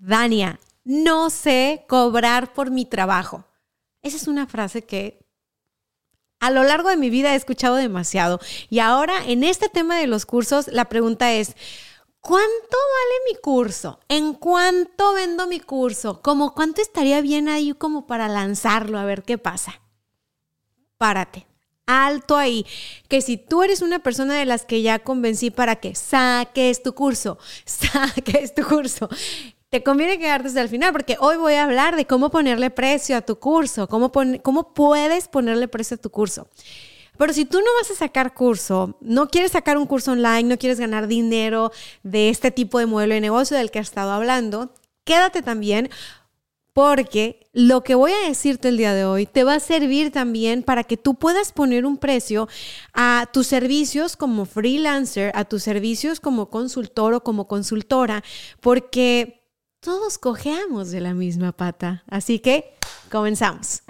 Dania, no sé cobrar por mi trabajo. Esa es una frase que a lo largo de mi vida he escuchado demasiado. Y ahora, en este tema de los cursos, la pregunta es, ¿cuánto vale mi curso? ¿En cuánto vendo mi curso? ¿Cómo cuánto estaría bien ahí como para lanzarlo? A ver qué pasa. Párate. Alto ahí, que si tú eres una persona de las que ya convencí para que saques tu curso, saques tu curso, te conviene quedarte hasta el final porque hoy voy a hablar de cómo ponerle precio a tu curso, cómo, cómo puedes ponerle precio a tu curso. Pero si tú no vas a sacar curso, no quieres sacar un curso online, no quieres ganar dinero de este tipo de modelo de negocio del que he estado hablando, quédate también porque lo que voy a decirte el día de hoy te va a servir también para que tú puedas poner un precio a tus servicios como freelancer, a tus servicios como consultor o como consultora, porque todos cojeamos de la misma pata. Así que comenzamos.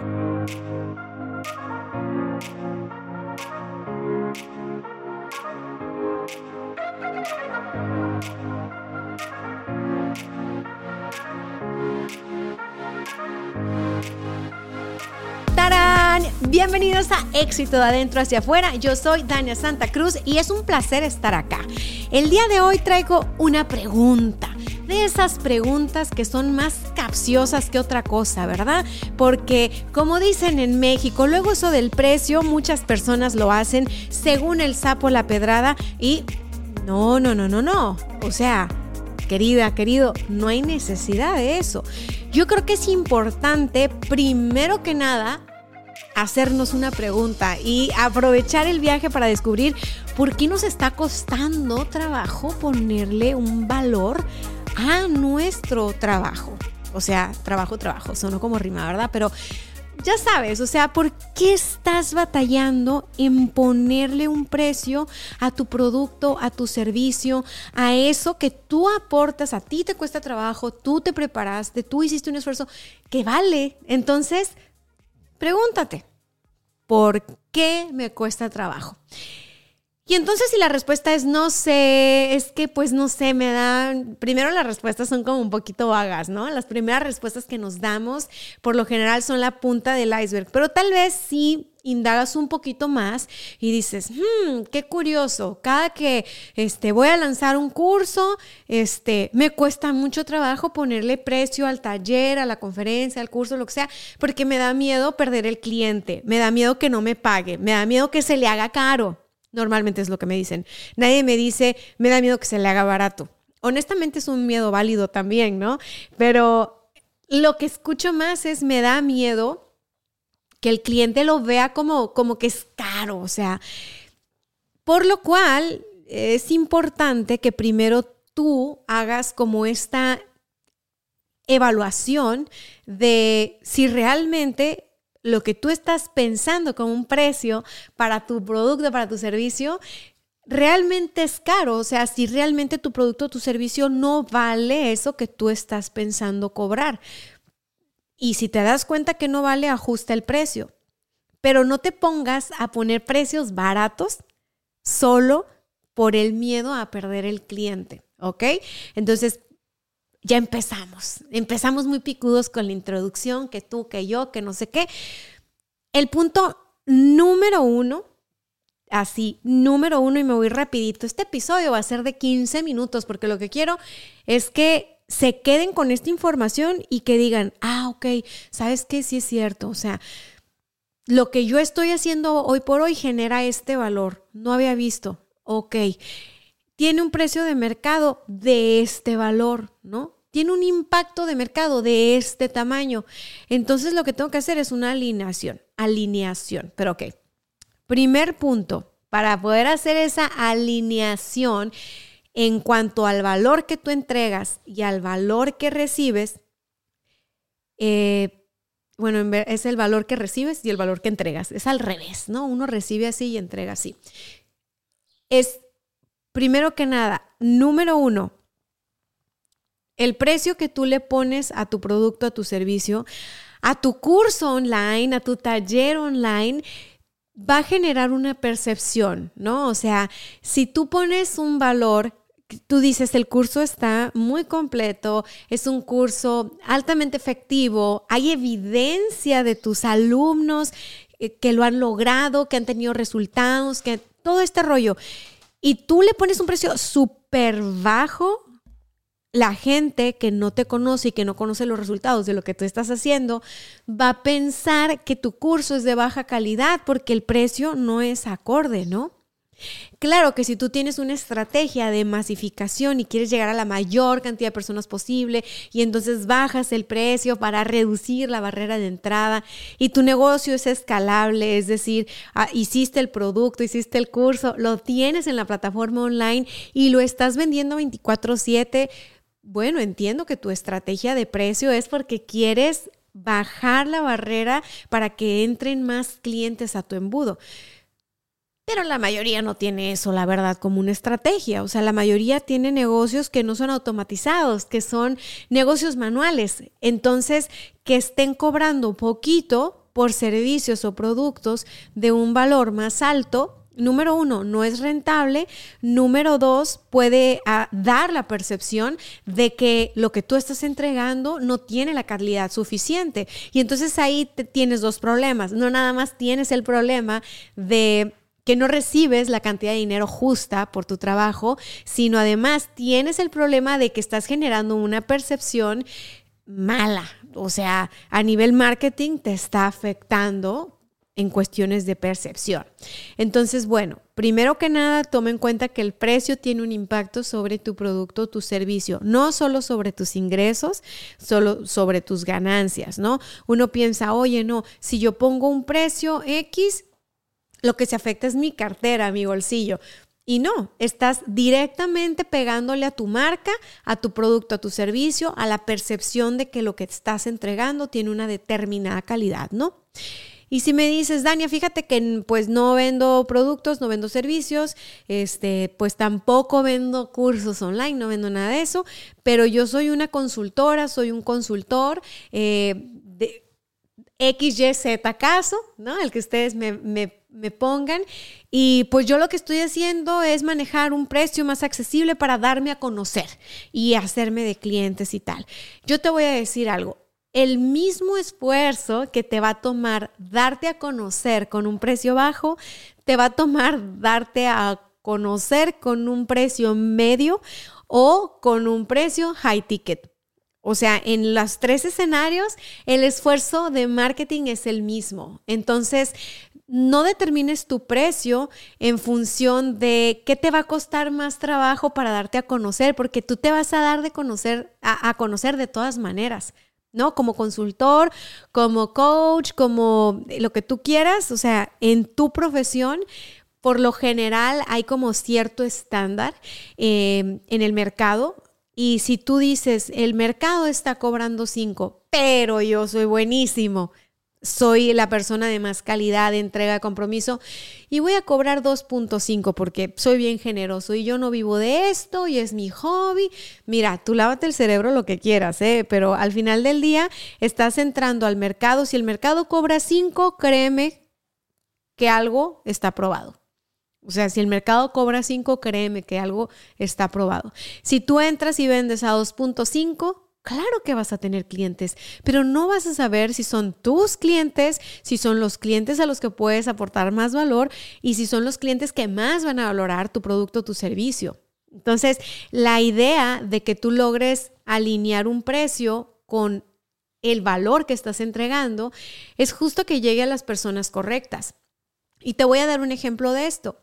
¡Tarán! Bienvenidos a Éxito de Adentro hacia afuera. Yo soy Dania Santa Cruz y es un placer estar acá. El día de hoy traigo una pregunta de esas preguntas que son más capciosas que otra cosa, ¿verdad? Porque como dicen en México, luego eso del precio, muchas personas lo hacen según el sapo la pedrada y no, no, no, no, no. O sea, querida, querido, no hay necesidad de eso. Yo creo que es importante, primero que nada, hacernos una pregunta y aprovechar el viaje para descubrir por qué nos está costando trabajo ponerle un valor a nuestro trabajo. O sea, trabajo, trabajo, sonó como rima, ¿verdad? Pero ya sabes, o sea, ¿por qué estás batallando en ponerle un precio a tu producto, a tu servicio, a eso que tú aportas, a ti te cuesta trabajo, tú te preparaste, tú hiciste un esfuerzo que vale? Entonces, pregúntate, ¿por qué me cuesta trabajo? Y entonces si la respuesta es no sé, es que pues no sé, me dan, primero las respuestas son como un poquito vagas, ¿no? Las primeras respuestas que nos damos por lo general son la punta del iceberg, pero tal vez sí indagas un poquito más y dices, hmm, qué curioso, cada que este, voy a lanzar un curso, este, me cuesta mucho trabajo ponerle precio al taller, a la conferencia, al curso, lo que sea, porque me da miedo perder el cliente, me da miedo que no me pague, me da miedo que se le haga caro. Normalmente es lo que me dicen. Nadie me dice, me da miedo que se le haga barato. Honestamente es un miedo válido también, ¿no? Pero lo que escucho más es, me da miedo que el cliente lo vea como, como que es caro, o sea, por lo cual es importante que primero tú hagas como esta evaluación de si realmente lo que tú estás pensando como un precio para tu producto, para tu servicio, realmente es caro. O sea, si realmente tu producto o tu servicio no vale eso que tú estás pensando cobrar. Y si te das cuenta que no vale, ajusta el precio. Pero no te pongas a poner precios baratos solo por el miedo a perder el cliente. ¿Ok? Entonces, ya empezamos. Empezamos muy picudos con la introducción, que tú, que yo, que no sé qué. El punto número uno, así, número uno, y me voy rapidito. Este episodio va a ser de 15 minutos porque lo que quiero es que se queden con esta información y que digan, ah, ok, ¿sabes qué? Sí es cierto. O sea, lo que yo estoy haciendo hoy por hoy genera este valor. No había visto. Ok tiene un precio de mercado de este valor, ¿no? Tiene un impacto de mercado de este tamaño. Entonces lo que tengo que hacer es una alineación, alineación. Pero ok, primer punto, para poder hacer esa alineación en cuanto al valor que tú entregas y al valor que recibes, eh, bueno, es el valor que recibes y el valor que entregas. Es al revés, ¿no? Uno recibe así y entrega así. Es, primero que nada, número uno, el precio que tú le pones a tu producto, a tu servicio, a tu curso online, a tu taller online, va a generar una percepción, ¿no? O sea, si tú pones un valor, tú dices, el curso está muy completo, es un curso altamente efectivo, hay evidencia de tus alumnos eh, que lo han logrado, que han tenido resultados, que todo este rollo, y tú le pones un precio súper bajo, la gente que no te conoce y que no conoce los resultados de lo que tú estás haciendo va a pensar que tu curso es de baja calidad porque el precio no es acorde, ¿no? Claro que si tú tienes una estrategia de masificación y quieres llegar a la mayor cantidad de personas posible y entonces bajas el precio para reducir la barrera de entrada y tu negocio es escalable, es decir, ah, hiciste el producto, hiciste el curso, lo tienes en la plataforma online y lo estás vendiendo 24/7, bueno, entiendo que tu estrategia de precio es porque quieres bajar la barrera para que entren más clientes a tu embudo. Pero la mayoría no tiene eso, la verdad, como una estrategia. O sea, la mayoría tiene negocios que no son automatizados, que son negocios manuales. Entonces, que estén cobrando poquito por servicios o productos de un valor más alto número uno, no es rentable. Número dos, puede ah, dar la percepción de que lo que tú estás entregando no tiene la calidad suficiente. Y entonces ahí te tienes dos problemas. No nada más tienes el problema de que no recibes la cantidad de dinero justa por tu trabajo, sino además tienes el problema de que estás generando una percepción mala. O sea, a nivel marketing te está afectando en cuestiones de percepción. Entonces, bueno, primero que nada, toma en cuenta que el precio tiene un impacto sobre tu producto tu servicio, no solo sobre tus ingresos, solo sobre tus ganancias, ¿no? Uno piensa, oye, no, si yo pongo un precio X, lo que se afecta es mi cartera, mi bolsillo. Y no, estás directamente pegándole a tu marca, a tu producto, a tu servicio, a la percepción de que lo que estás entregando tiene una determinada calidad, ¿no? Y si me dices, Dania, fíjate que pues no vendo productos, no vendo servicios, este, pues tampoco vendo cursos online, no vendo nada de eso, pero yo soy una consultora, soy un consultor eh, de XYZ caso, ¿no? El que ustedes me, me pongan. Y pues yo lo que estoy haciendo es manejar un precio más accesible para darme a conocer y hacerme de clientes y tal. Yo te voy a decir algo el mismo esfuerzo que te va a tomar darte a conocer con un precio bajo, te va a tomar darte a conocer con un precio medio o con un precio high ticket. O sea, en los tres escenarios, el esfuerzo de marketing es el mismo. Entonces, no determines tu precio en función de qué te va a costar más trabajo para darte a conocer, porque tú te vas a dar de conocer, a, conocer de todas maneras. ¿no? Como consultor, como coach, como lo que tú quieras, o sea, en tu profesión, por lo general hay como cierto estándar em, en el mercado. Y si tú dices, el mercado está cobrando 5, pero yo soy buenísimo, soy la persona de más calidad, de entrega, compromiso y voy a cobrar 2.5 porque soy bien generoso y yo no vivo de esto y es mi hobby. Mira, tú lávate el cerebro lo que quieras, ¿eh? pero al final del día estás entrando al mercado. Si el mercado cobra 5, créeme que algo está probado. O sea, si el mercado cobra 5, créeme que algo está probado. Si tú entras y vendes a 2.5, Claro que vas a tener clientes, pero no vas a saber si son tus clientes, si son los clientes a los que puedes aportar más valor y si son los clientes que más van a valorar tu producto o tu servicio. Entonces, la idea de que tú logres alinear un precio con el valor que estás entregando es justo que llegue a las personas correctas. Y te voy a dar un ejemplo de esto.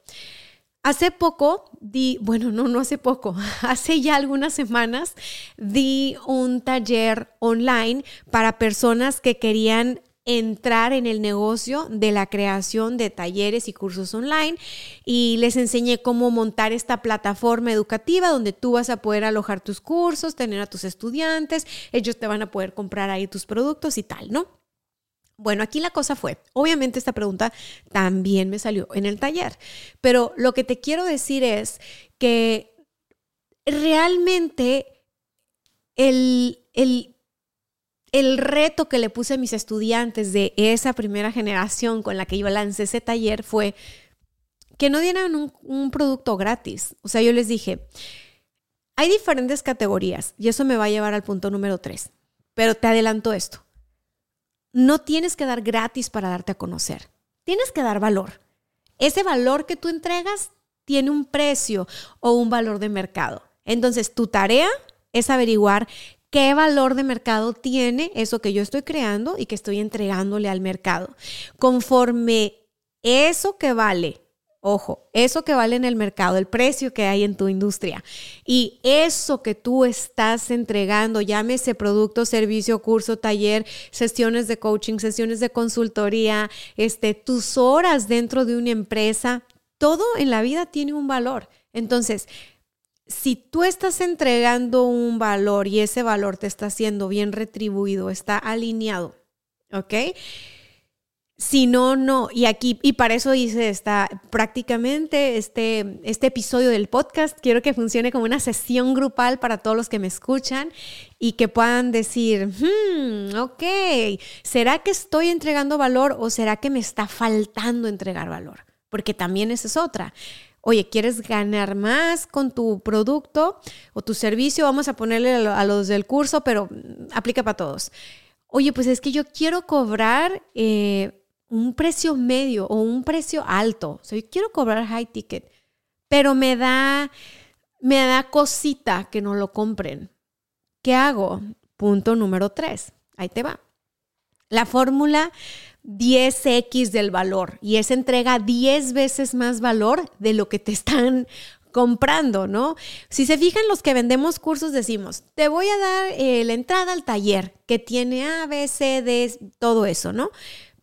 Hace poco di, bueno, no, no hace poco, hace ya algunas semanas di un taller online para personas que querían entrar en el negocio de la creación de talleres y cursos online y les enseñé cómo montar esta plataforma educativa donde tú vas a poder alojar tus cursos, tener a tus estudiantes, ellos te van a poder comprar ahí tus productos y tal, ¿no? Bueno, aquí la cosa fue, obviamente esta pregunta también me salió en el taller, pero lo que te quiero decir es que realmente el, el el reto que le puse a mis estudiantes de esa primera generación con la que yo lancé ese taller fue que no dieran un, producto gratis. O sea, yo les dije, hay diferentes categorías y eso me va a llevar al punto número tres, pero te adelanto esto. No tienes que dar gratis para darte a conocer, tienes que dar valor. Ese valor que tú entregas tiene un precio o un valor de mercado. Entonces, tu tarea es averiguar qué valor de mercado tiene eso que yo estoy creando y que estoy entregándole al mercado. Conforme eso que vale, ojo, eso que vale en el mercado, el precio que hay en tu industria y eso que tú estás entregando, llámese producto, servicio, curso, taller, sesiones de coaching, sesiones de consultoría, este, tus horas dentro de una empresa, todo en la vida tiene un valor. Entonces, si tú estás entregando un valor y ese valor te está siendo bien retribuido, está alineado, ¿ok? Si no, no. Y aquí, y para eso hice esta, prácticamente este, este episodio del podcast, quiero que funcione como una sesión grupal para todos los que me escuchan y que puedan decir, hmm, ok, ¿será que estoy entregando valor o será que me está faltando entregar valor? Porque también esa es otra. Oye, ¿quieres ganar más con tu producto o tu servicio? Vamos a ponerle a los del curso, pero aplica para todos. Oye, pues es que yo quiero cobrar eh, un precio medio o un precio alto. O sea, yo quiero cobrar high ticket, pero me da, me da cosita que no lo compren. ¿Qué hago? Punto número tres. Ahí te va. La fórmula 10x del valor y es entrega 10 veces más valor de lo que te están comprando, ¿no? Si se fijan los que vendemos cursos decimos, te voy a dar eh, la entrada al taller que tiene A, B, C, D, todo eso, ¿no?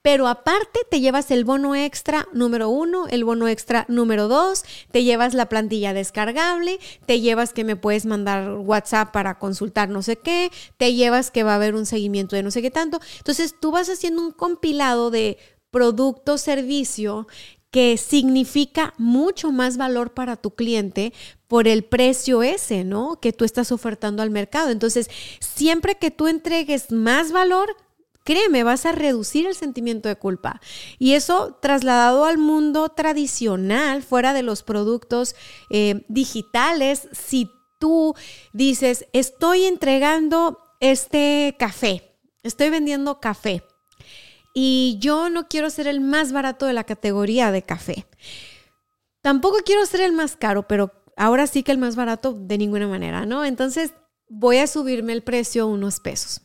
Pero aparte te llevas el bono extra número uno, el bono extra número dos, te llevas la plantilla descargable, te llevas que me puedes mandar WhatsApp para consultar no sé qué, te llevas que va a haber un seguimiento de no sé qué tanto. Entonces tú vas haciendo un compilado de producto, servicio que significa mucho más valor para tu cliente por el precio ese, ¿no? Que tú estás ofertando al mercado. Entonces, siempre que tú entregues más valor, créeme, vas a reducir el sentimiento de culpa. Y eso trasladado al mundo tradicional, fuera de los productos eh, digitales, si tú dices, estoy entregando este café, estoy vendiendo café y yo no quiero ser el más barato de la categoría de café. Tampoco quiero ser el más caro, pero ahora sí que el más barato de ninguna manera, ¿no? Entonces voy a subirme el precio unos pesos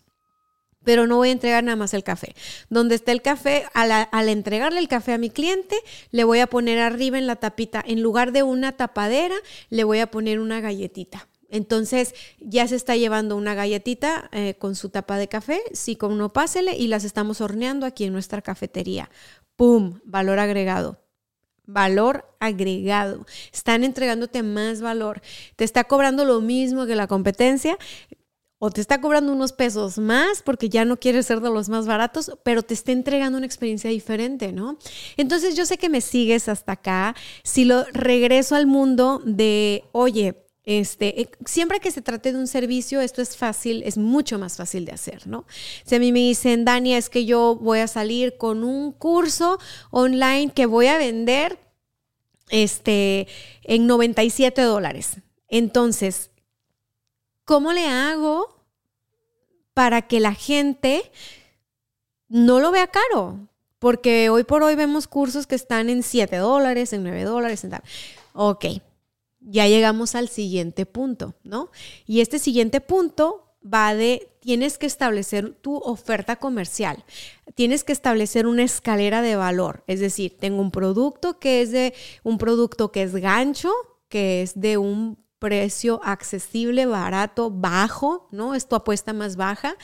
pero no voy a entregar nada más el café. Donde está el café, al, entregarle el café a mi cliente, le voy a poner arriba en la tapita, en lugar de una tapadera, le voy a poner una galletita. Entonces ya se está llevando una galletita eh, con su tapa de café, sí, con uno pásele y las estamos horneando aquí en nuestra cafetería. ¡Pum! Valor agregado valor agregado. Están entregándote más valor. Te está cobrando lo mismo que la competencia, o te está cobrando unos pesos más porque ya no quieres ser de los más baratos, pero te está entregando una experiencia diferente, ¿no? Entonces yo sé que me sigues hasta acá. Si lo regreso al mundo de, oye, este, eh, siempre que se trate de un servicio, esto es fácil, es mucho más fácil de hacer, ¿no? Si a mí me dicen, Dania, es que yo voy a salir con un curso online que voy a vender este, en 97 dólares. Entonces, ¿cómo le hago para que la gente no lo vea caro? Porque hoy por hoy vemos cursos que están en 7 dólares, en 9 dólares, en tal. Ok, ya llegamos al siguiente punto, ¿no? Y este siguiente punto va de, tienes que establecer tu oferta comercial, tienes que establecer una escalera de valor, es decir, tengo un producto que es de un producto que es gancho, que es de un precio accesible, barato, bajo, ¿no? Es tu apuesta más baja.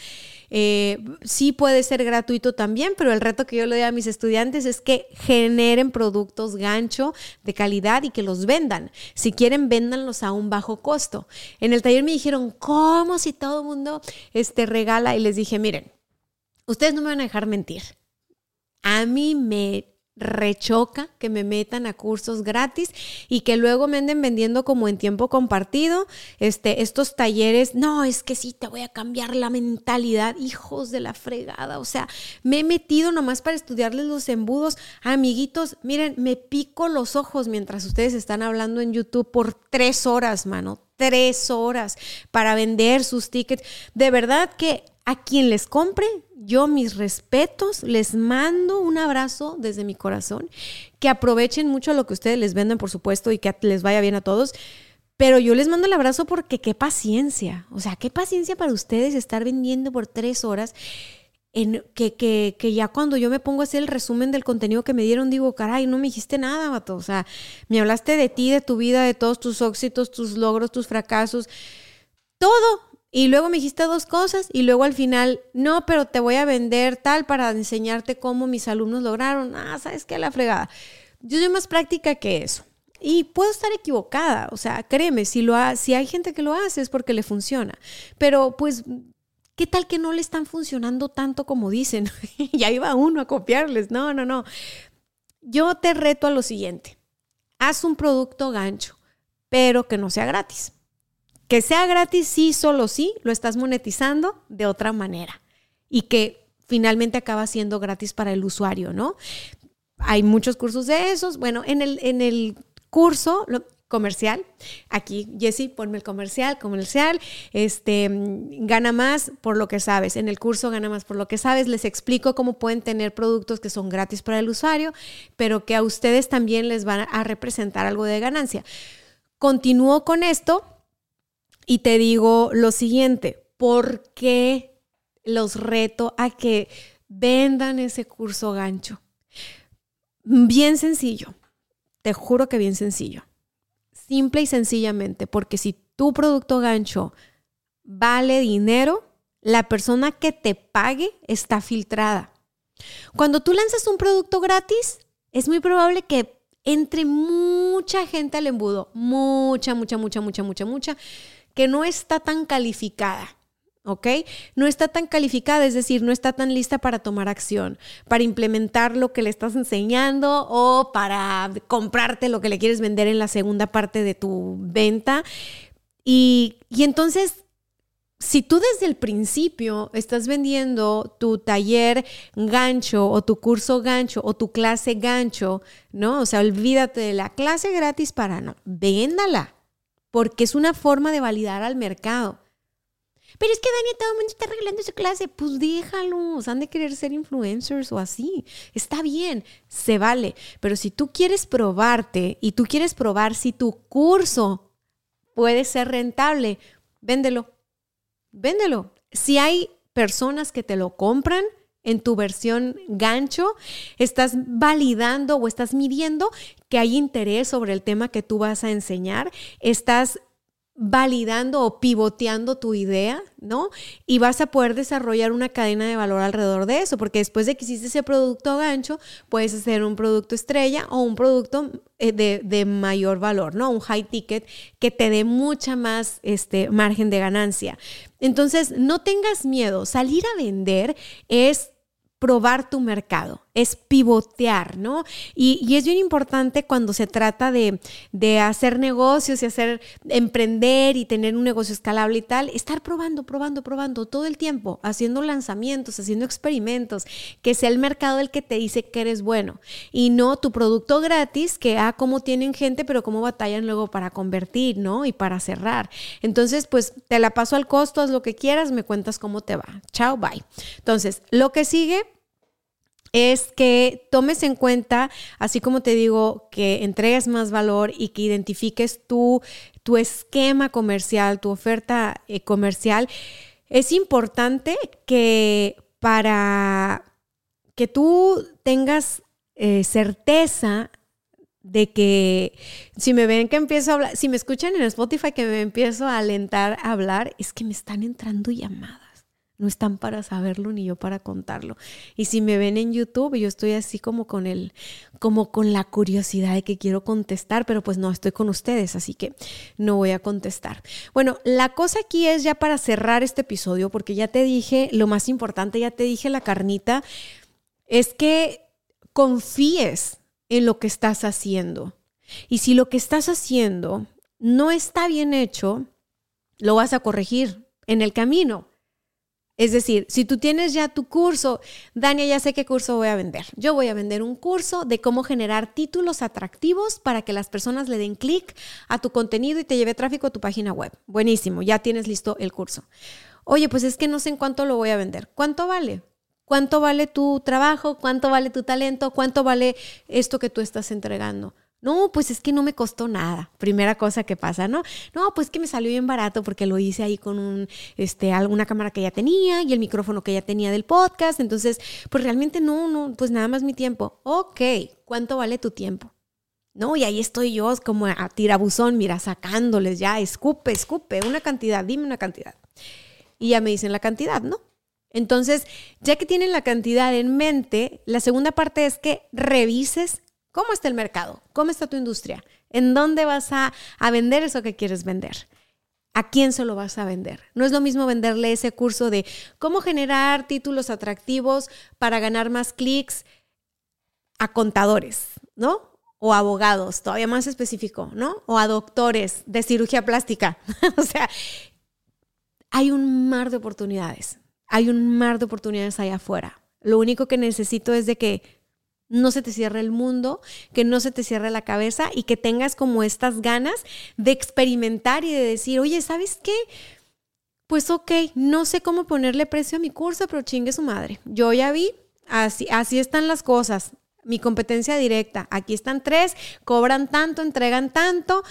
Eh, sí puede ser gratuito también, pero el reto que yo le doy a mis estudiantes es que generen productos gancho de calidad y que los vendan. Si quieren, véndanlos a un bajo costo. En el taller me dijeron, ¿cómo si todo el mundo este, regala? Y les dije, miren, ustedes no me van a dejar mentir. A mí me rechoca que me metan a cursos gratis y que luego me anden vendiendo como en tiempo compartido este estos talleres no es que sí te voy a cambiar la mentalidad hijos de la fregada. O sea me he metido nomás para estudiarles los embudos. Amiguitos miren me pico los ojos mientras ustedes están hablando en YouTube por tres horas mano tres horas para vender sus tickets. De verdad que a quien les compre, yo mis respetos, les mando un abrazo desde mi corazón, que aprovechen mucho lo que ustedes les venden, por supuesto, y que les vaya bien a todos. Pero yo les mando el abrazo porque qué paciencia, o sea, qué paciencia para ustedes estar vendiendo por tres horas. En, que, que, que, ya cuando yo me pongo a hacer el resumen del contenido que me dieron, digo, caray, no me dijiste nada, vato. O sea, me hablaste de ti, de tu vida, de todos tus éxitos, tus logros, tus fracasos, todo. Y luego me dijiste dos cosas y luego al final, no, pero te voy a vender tal para enseñarte cómo mis alumnos lograron. Ah, ¿sabes qué? La fregada. Yo soy más práctica que eso. Y puedo estar equivocada, o sea, créeme, si, lo ha, si hay gente que lo hace es porque le funciona. Pero pues, ¿qué tal que no le están funcionando tanto como dicen? y ahí va uno a copiarles. No, no, no. Yo te reto a lo siguiente. Haz un producto gancho, pero que no sea gratis. Que sea gratis, sí, solo sí, lo estás monetizando de otra manera. Y que finalmente acaba siendo gratis para el usuario, ¿no? Hay muchos cursos de esos. Bueno, en el, en el curso comercial, aquí, Jesse, ponme el comercial, comercial, este, gana más por lo que sabes. En el curso gana más por lo que sabes. Les explico cómo pueden tener productos que son gratis para el usuario, pero que a ustedes también les van a representar algo de ganancia. Continúo con esto y te digo lo siguiente, ¿por qué los reto a que vendan ese curso gancho? Bien sencillo, te juro que bien sencillo. Simple y sencillamente, porque si tu producto gancho vale dinero, la persona que te pague está filtrada. Cuando tú lanzas un producto gratis, es muy probable que entre mucha gente al embudo, mucha, mucha, mucha, mucha, mucha, mucha, que no está tan calificada. ¿ok? No está tan calificada, es decir, no está tan lista para tomar acción, para implementar lo que le estás enseñando o para comprarte lo que le quieres vender en la segunda parte de tu venta. Y, y entonces, si tú desde el principio estás vendiendo tu taller gancho o tu curso gancho o tu clase gancho, ¿no? O sea, olvídate de la clase gratis para no, véndala porque es una forma de validar al mercado. Pero es que Dani, todo el mundo está regalando su clase. Pues déjalos, han de querer ser influencers o así. Está bien, se vale. Pero si tú quieres probarte y tú quieres probar si tu curso puede ser rentable, véndelo. Véndelo. Si hay personas que te lo compran, en tu versión gancho, estás validando o estás midiendo que hay interés sobre el tema que tú vas a enseñar, estás validando o pivoteando tu idea, ¿no? Y vas a poder desarrollar una cadena de valor alrededor de eso, porque después de que hiciste ese producto gancho, puedes hacer un producto estrella o un producto eh, de, mayor valor, ¿no? Un high ticket que te dé mucha más este, margen de ganancia. Entonces, no tengas miedo, salir a vender es probar tu mercado, es pivotear, ¿no? Y, es bien importante cuando se trata de, de, hacer negocios y hacer, emprender y tener un negocio escalable y tal, estar probando, probando, probando todo el tiempo, haciendo lanzamientos, haciendo experimentos, que sea el mercado el que te dice que eres bueno y no tu producto gratis, que, ah, cómo tienen gente, pero cómo batallan luego para convertir, ¿no? Y para cerrar. Entonces, pues te la paso al costo, haz lo que quieras, me cuentas cómo te va. Chao, bye. Entonces, lo que sigue es que tomes en cuenta, así como te digo, que entregues más valor y que identifiques tu, tu esquema comercial, tu oferta eh, comercial. Es importante que para que tú tengas eh, certeza de que si me ven que empiezo a hablar, si me escuchan en Spotify que me empiezo a alentar a hablar, es que me están entrando llamadas. No están para saberlo ni yo para contarlo. Y si me ven en YouTube, yo estoy así como con el, como con la curiosidad de que quiero contestar, pero pues no estoy con ustedes, así que no voy a contestar. Bueno, la cosa aquí es ya para cerrar este episodio, porque ya te dije lo más importante, ya te dije la carnita, es que confíes en lo que estás haciendo. Y si lo que estás haciendo no está bien hecho, lo vas a corregir en el camino. Es decir, si tú tienes ya tu curso, Dania, ya sé qué curso voy a vender. Yo voy a vender un curso de cómo generar títulos atractivos para que las personas le den clic a tu contenido y te lleve tráfico a tu página web. Buenísimo, ya tienes listo el curso. Oye, pues es que no sé en cuánto lo voy a vender. ¿Cuánto vale? ¿Cuánto vale tu trabajo? ¿Cuánto vale tu talento? ¿Cuánto vale esto que tú estás entregando? No, pues es que no me costó nada. Primera cosa que pasa, ¿no? No, pues que me salió bien barato porque lo hice ahí con un, este, alguna cámara que ya tenía y el micrófono que ya tenía del podcast. Entonces, pues realmente no, no, pues nada más mi tiempo. Ok, ¿cuánto vale tu tiempo? No, y ahí estoy yo como a tirabuzón, mira, sacándoles ya, escupe, escupe, una cantidad, dime una cantidad. Y ya me dicen la cantidad, ¿no? Entonces, ya que tienen la cantidad en mente, la segunda parte es que revises cómo está el mercado, cómo está tu industria, en dónde vas a, vender eso que quieres vender. ¿A quién se lo vas a vender? No es lo mismo venderle ese curso de cómo generar títulos atractivos para ganar más clics a contadores, ¿no? O abogados, todavía más específico, ¿no? O a doctores de cirugía plástica. o sea, hay un mar de oportunidades hay un mar de oportunidades allá afuera. Lo único que necesito es de que no se te cierre el mundo, que no se te cierre la cabeza y que tengas como estas ganas de experimentar y de decir, oye, ¿sabes qué? Pues ok, no sé cómo ponerle precio a mi curso, pero chingue su madre. Yo ya vi, así, así están las cosas. Mi competencia directa, aquí están tres, cobran tanto, entregan tanto.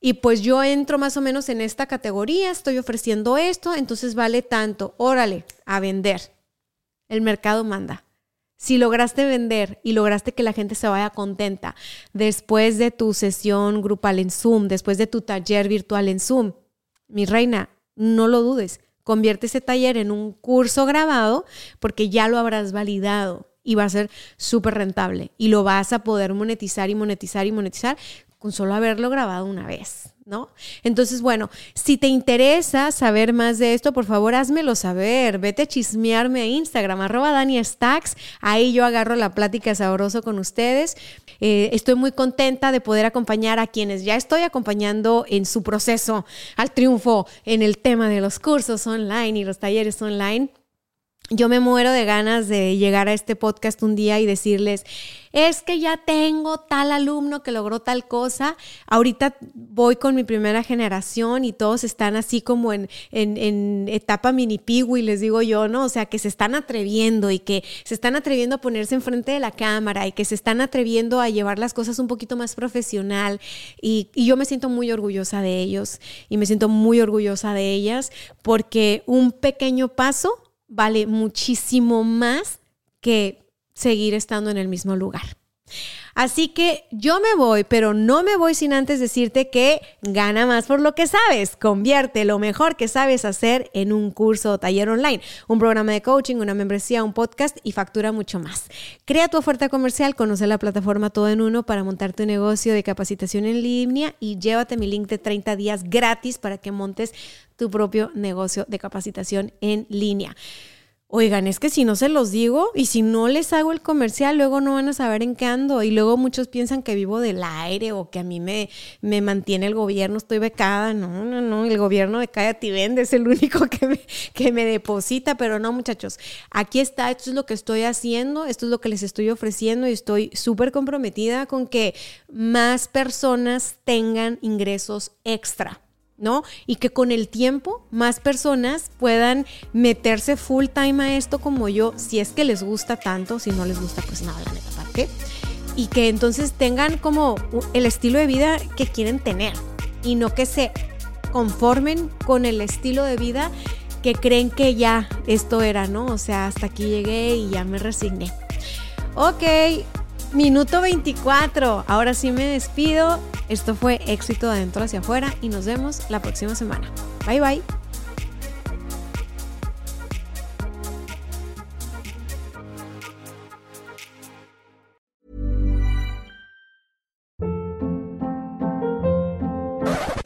Y pues yo entro más o menos en esta categoría, estoy ofreciendo esto, entonces vale tanto. Órale, a vender. El mercado manda. Si lograste vender y lograste que la gente se vaya contenta después de tu sesión grupal en Zoom, después de tu taller virtual en Zoom, mi reina, no lo dudes. Convierte ese taller en un curso grabado porque ya lo habrás validado y va a ser súper rentable y lo vas a poder monetizar y monetizar y monetizar con solo haberlo grabado una vez, ¿no? Entonces, bueno, si te interesa saber más de esto, por favor, házmelo saber. Vete a chismearme a Instagram, arroba Dani Stacks. Ahí yo agarro la plática sabroso con ustedes. Eh, estoy muy contenta de poder acompañar a quienes ya estoy acompañando en su proceso al triunfo en el tema de los cursos online y los talleres online yo me muero de ganas de llegar a este podcast un día y decirles, es que ya tengo tal alumno que logró tal cosa. Ahorita voy con mi primera generación y todos están así como en, en, etapa mini y les digo yo, ¿no? O sea, que se están atreviendo y que se están atreviendo a ponerse enfrente de la cámara y que se están atreviendo a llevar las cosas un poquito más profesional. y yo me siento muy orgullosa de ellos y me siento muy orgullosa de ellas porque un pequeño paso vale muchísimo más que seguir estando en el mismo lugar. Así que yo me voy, pero no me voy sin antes decirte que gana más por lo que sabes. Convierte lo mejor que sabes hacer en un curso o taller online, un programa de coaching, una membresía, un podcast y factura mucho más. Crea tu oferta comercial, conoce la plataforma todo en uno para montar tu negocio de capacitación en línea y llévate mi link de 30 días gratis para que montes tu propio negocio de capacitación en línea. Oigan, es que si no se los digo y si no les hago el comercial, luego no van a saber en qué ando. Y luego muchos piensan que vivo del aire o que a mí me, me mantiene el gobierno, estoy becada. No, no, no, el gobierno de Cállate y Vende es el único que me, que me deposita. Pero no, muchachos, aquí está, esto es lo que estoy haciendo, esto es lo que les estoy ofreciendo y estoy súper comprometida con que más personas tengan ingresos extra. ¿No? Y que con el tiempo más personas puedan meterse full time a esto como yo, si es que les gusta tanto, si no les gusta, pues nada, la neta, ¿para qué? Y que entonces tengan como el estilo de vida que quieren tener y no que se conformen con el estilo de vida que creen que ya esto era, ¿no? O sea, hasta aquí llegué y ya me resigné. Ok, Minuto 24. Ahora sí me despido. Esto fue éxito de adentro hacia afuera y nos vemos la próxima semana. Bye bye.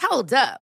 Hold up.